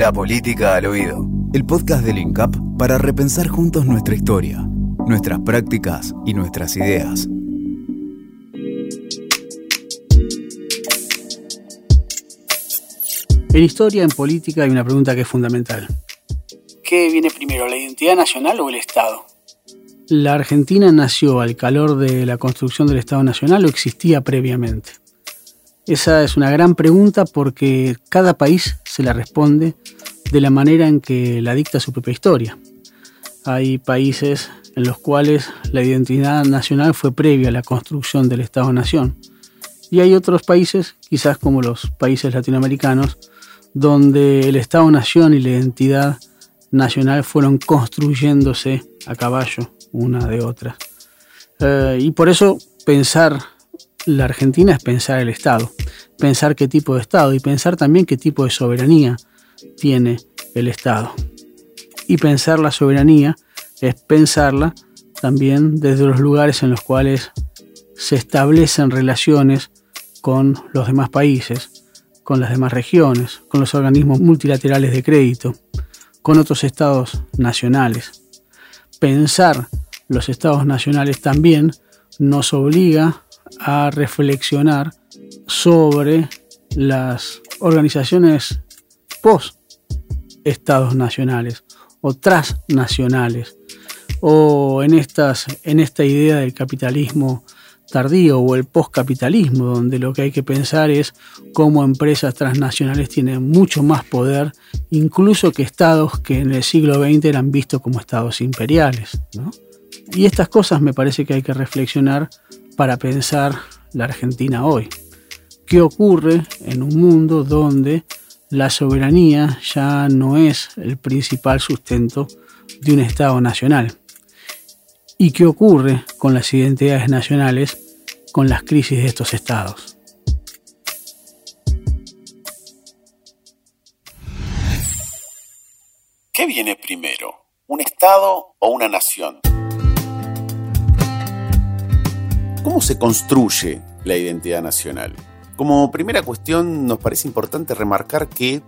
La política al oído. El podcast del INCAP para repensar juntos nuestra historia, nuestras prácticas y nuestras ideas. En historia, en política, hay una pregunta que es fundamental. ¿Qué viene primero, la identidad nacional o el Estado? ¿La Argentina nació al calor de la construcción del Estado Nacional o existía previamente? Esa es una gran pregunta porque cada país se la responde de la manera en que la dicta su propia historia. Hay países en los cuales la identidad nacional fue previa a la construcción del Estado-Nación. Y hay otros países, quizás como los países latinoamericanos, donde el Estado-Nación y la identidad nacional fueron construyéndose a caballo una de otra. Eh, y por eso pensar la Argentina es pensar el Estado, pensar qué tipo de Estado y pensar también qué tipo de soberanía tiene el Estado. Y pensar la soberanía es pensarla también desde los lugares en los cuales se establecen relaciones con los demás países, con las demás regiones, con los organismos multilaterales de crédito, con otros estados nacionales. Pensar los estados nacionales también nos obliga a reflexionar sobre las organizaciones post estados nacionales o transnacionales o en estas en esta idea del capitalismo tardío o el postcapitalismo donde lo que hay que pensar es cómo empresas transnacionales tienen mucho más poder incluso que estados que en el siglo XX eran vistos como estados imperiales y estas cosas me parece que hay que reflexionar para pensar la Argentina hoy. ¿Qué ocurre en un mundo donde la soberanía ya no es el principal sustento de un Estado nacional? ¿Y qué ocurre con las identidades nacionales con las crisis de estos estados? ¿Qué viene primero? ¿Un Estado o una nación? ¿Cómo se construye la identidad nacional? Como primera cuestión nos parece importante remarcar que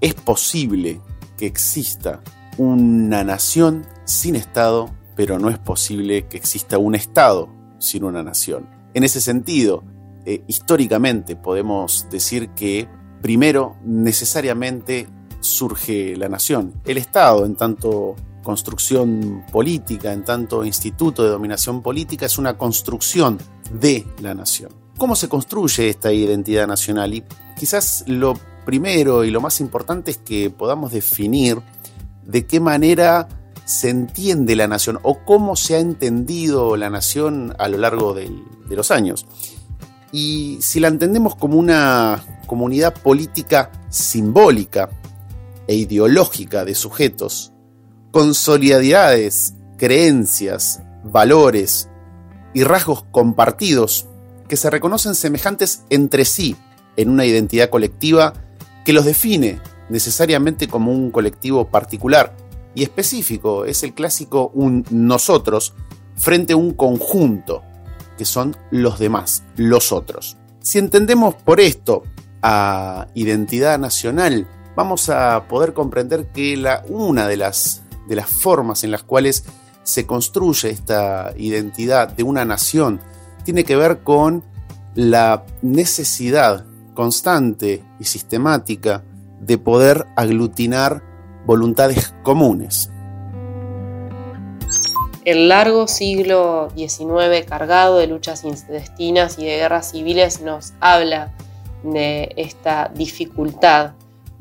es posible que exista una nación sin Estado, pero no es posible que exista un Estado sin una nación. En ese sentido, eh, históricamente podemos decir que primero necesariamente surge la nación. El Estado, en tanto construcción política, en tanto instituto de dominación política, es una construcción de la nación. ¿Cómo se construye esta identidad nacional? Y quizás lo primero y lo más importante es que podamos definir de qué manera se entiende la nación o cómo se ha entendido la nación a lo largo de los años. Y si la entendemos como una comunidad política simbólica e ideológica de sujetos con solidaridades, creencias, valores y rasgos compartidos que se reconocen semejantes entre sí en una identidad colectiva que los define necesariamente como un colectivo particular y específico. Es el clásico un nosotros frente a un conjunto, que son los demás, los otros. Si entendemos por esto a identidad nacional, vamos a poder comprender que la, una de las de las formas en las cuales se construye esta identidad de una nación tiene que ver con la necesidad constante y sistemática de poder aglutinar voluntades comunes. El largo siglo XIX cargado de luchas intestinas y de guerras civiles nos habla de esta dificultad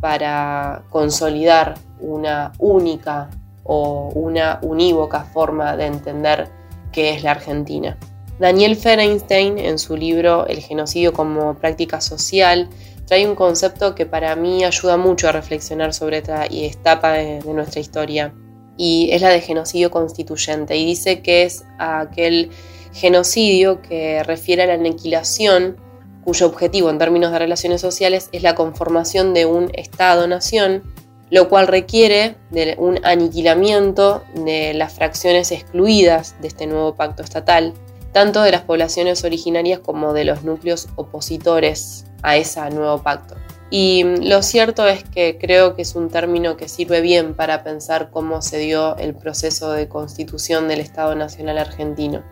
para consolidar una única o una unívoca forma de entender qué es la Argentina. Daniel Ferenstein, en su libro El genocidio como práctica social, trae un concepto que para mí ayuda mucho a reflexionar sobre esta etapa de, de nuestra historia, y es la de genocidio constituyente, y dice que es aquel genocidio que refiere a la aniquilación cuyo objetivo en términos de relaciones sociales es la conformación de un Estado-nación lo cual requiere de un aniquilamiento de las fracciones excluidas de este nuevo pacto estatal, tanto de las poblaciones originarias como de los núcleos opositores a ese nuevo pacto. Y lo cierto es que creo que es un término que sirve bien para pensar cómo se dio el proceso de constitución del Estado Nacional Argentino.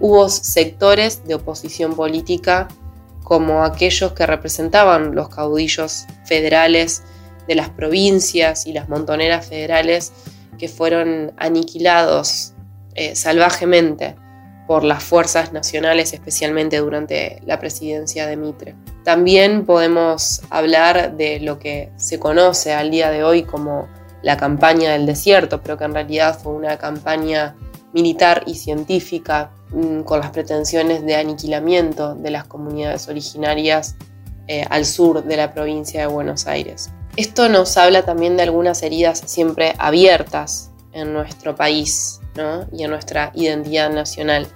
Hubo sectores de oposición política como aquellos que representaban los caudillos federales de las provincias y las montoneras federales que fueron aniquilados eh, salvajemente por las fuerzas nacionales, especialmente durante la presidencia de Mitre. También podemos hablar de lo que se conoce al día de hoy como la campaña del desierto, pero que en realidad fue una campaña militar y científica mm, con las pretensiones de aniquilamiento de las comunidades originarias eh, al sur de la provincia de Buenos Aires. Esto nos habla también de algunas heridas siempre abiertas en nuestro país y en nuestra identidad nacional.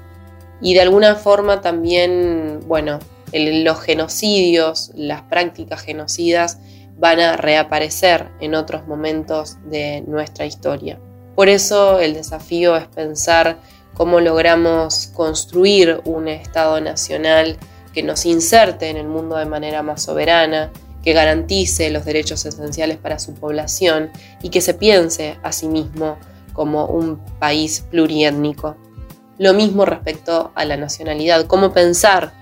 Y de alguna forma también, bueno, los genocidios, las prácticas genocidas van a reaparecer en otros momentos de nuestra historia. Por eso el desafío es pensar cómo logramos construir un Estado nacional que nos inserte en el mundo de manera más soberana, que garantice los derechos esenciales para su población y que se piense a sí mismo como un país pluriétnico. Lo mismo respecto a la nacionalidad, cómo pensar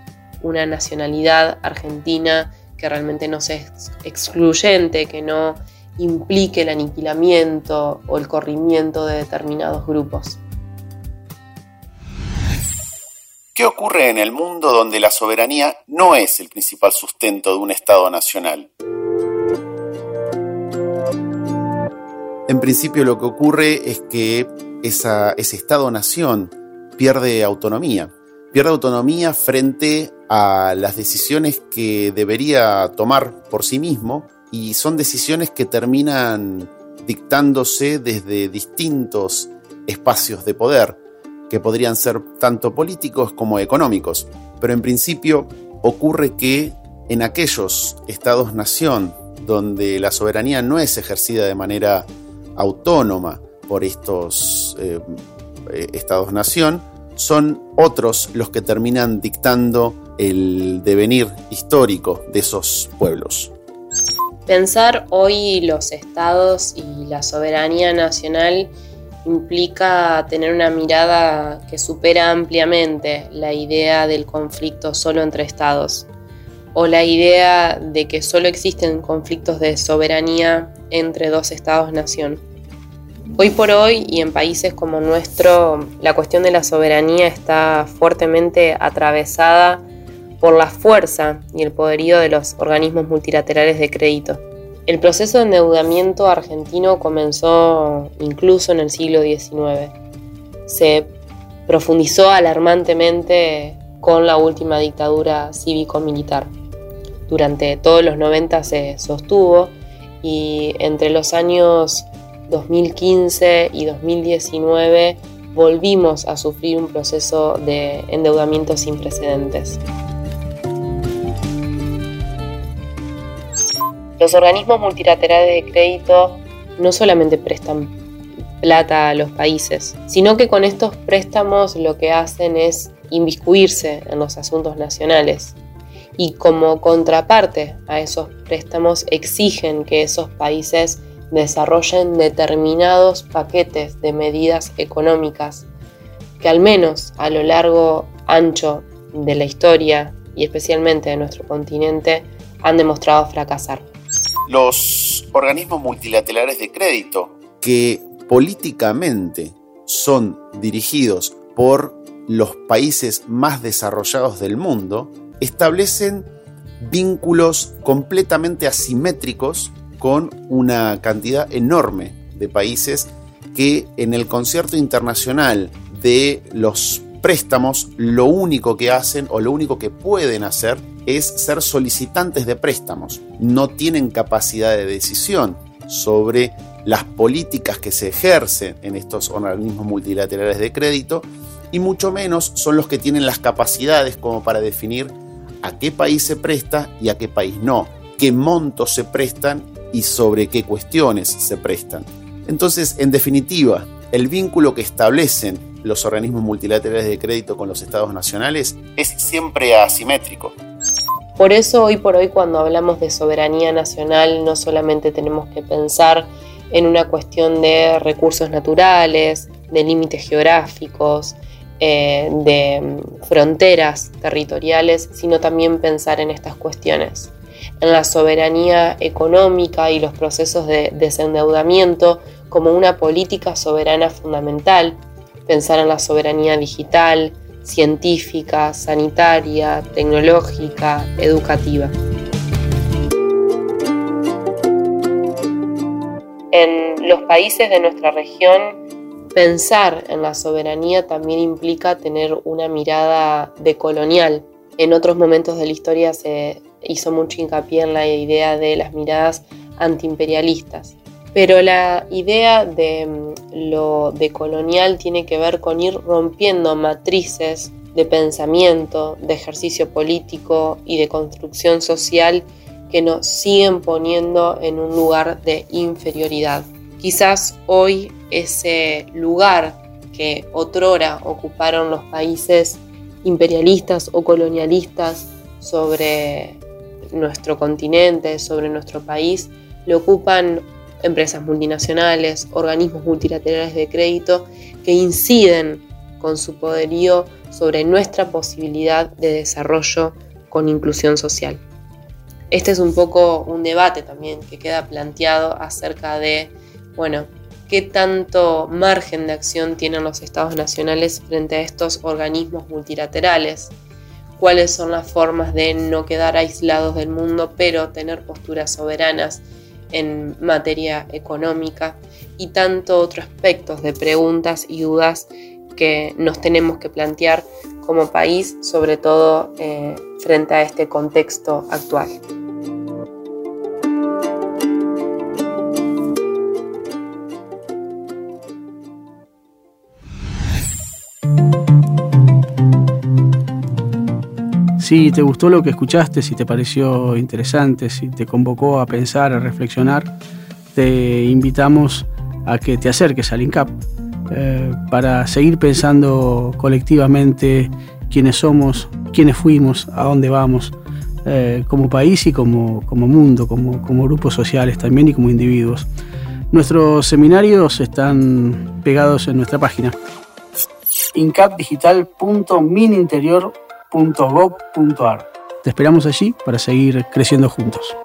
una nacionalidad argentina que realmente no sea excluyente, que no implique el aniquilamiento o el corrimiento de determinados grupos. ¿Qué ocurre en el mundo donde la soberanía no es el principal sustento de un Estado nacional? En principio lo que ocurre es que ese Estado-nación pierde autonomía, pierde autonomía frente a las decisiones que debería tomar por sí mismo y son decisiones que terminan dictándose desde distintos espacios de poder, que podrían ser tanto políticos como económicos. Pero en principio ocurre que en aquellos estados-nación donde la soberanía no es ejercida de manera autónoma por estos eh, eh, estados-nación, son otros los que terminan dictando el devenir histórico de esos pueblos. Pensar hoy los estados y la soberanía nacional implica tener una mirada que supera ampliamente la idea del conflicto solo entre estados o la idea de que solo existen conflictos de soberanía entre dos estados-nación. Hoy por hoy y en países como nuestro, la cuestión de la soberanía está fuertemente atravesada por la fuerza y el poderío de los organismos multilaterales de crédito. El proceso de endeudamiento argentino comenzó incluso en el siglo XIX. Se profundizó alarmantemente con la última dictadura cívico-militar. Durante todos los 90 se sostuvo y entre los años 2015 y 2019 volvimos a sufrir un proceso de endeudamiento sin precedentes. Los organismos multilaterales de crédito no solamente prestan plata a los países, sino que con estos préstamos lo que hacen es inviscuirse en los asuntos nacionales. Y como contraparte a esos préstamos exigen que esos países desarrollen determinados paquetes de medidas económicas que al menos a lo largo ancho de la historia y especialmente de nuestro continente han demostrado fracasar los organismos multilaterales de crédito, que políticamente son dirigidos por los países más desarrollados del mundo, establecen vínculos completamente asimétricos con una cantidad enorme de países que en el concierto internacional de los préstamos lo único que hacen o lo único que pueden hacer es ser solicitantes de préstamos. No tienen capacidad de decisión sobre las políticas que se ejercen en estos organismos multilaterales de crédito y mucho menos son los que tienen las capacidades como para definir a qué país se presta y a qué país no, qué montos se prestan y sobre qué cuestiones se prestan. Entonces, en definitiva, el vínculo que establecen los organismos multilaterales de crédito con los estados nacionales es siempre asimétrico. Por eso hoy por hoy cuando hablamos de soberanía nacional no solamente tenemos que pensar en una cuestión de recursos naturales, de límites geográficos, eh, de fronteras territoriales, sino también pensar en estas cuestiones, en la soberanía económica y los procesos de desendeudamiento como una política soberana fundamental, pensar en la soberanía digital, científica, sanitaria, tecnológica, educativa. En los países de nuestra región, pensar en la soberanía también implica tener una mirada decolonial. En otros momentos de la historia se hizo mucho hincapié en la idea de las miradas antiimperialistas. Pero la idea de mm, lo decolonial tiene que ver con ir rompiendo matrices de pensamiento, de ejercicio político y de construcción social que nos siguen poniendo en un lugar de inferioridad. Quizás hoy ese lugar que otrora ocuparon los países imperialistas o colonialistas sobre nuestro continente, sobre nuestro país, lo ocupan empresas multinacionales, organismos multilaterales de crédito que inciden con su poderío sobre nuestra posibilidad de desarrollo con inclusión social. Este es un poco un debate también que queda planteado acerca de, bueno, qué tanto margen de acción tienen los estados nacionales frente a estos organismos multilaterales, cuáles son las formas de no quedar aislados del mundo, pero tener posturas soberanas en materia económica y tanto otros aspectos de preguntas y dudas que nos tenemos que plantear como país, sobre todo eh, frente a este contexto actual. Si te gustó lo que escuchaste, si te pareció interesante, si te convocó a pensar, a reflexionar, te invitamos a que te acerques al INCAP eh, para seguir pensando colectivamente quiénes somos, quiénes fuimos, a dónde vamos, eh, como país y como, mundo, como, como grupos sociales también y como individuos. Nuestros seminarios están pegados en nuestra página incapdigital.mininterior.com. Te esperamos allí para seguir creciendo juntos.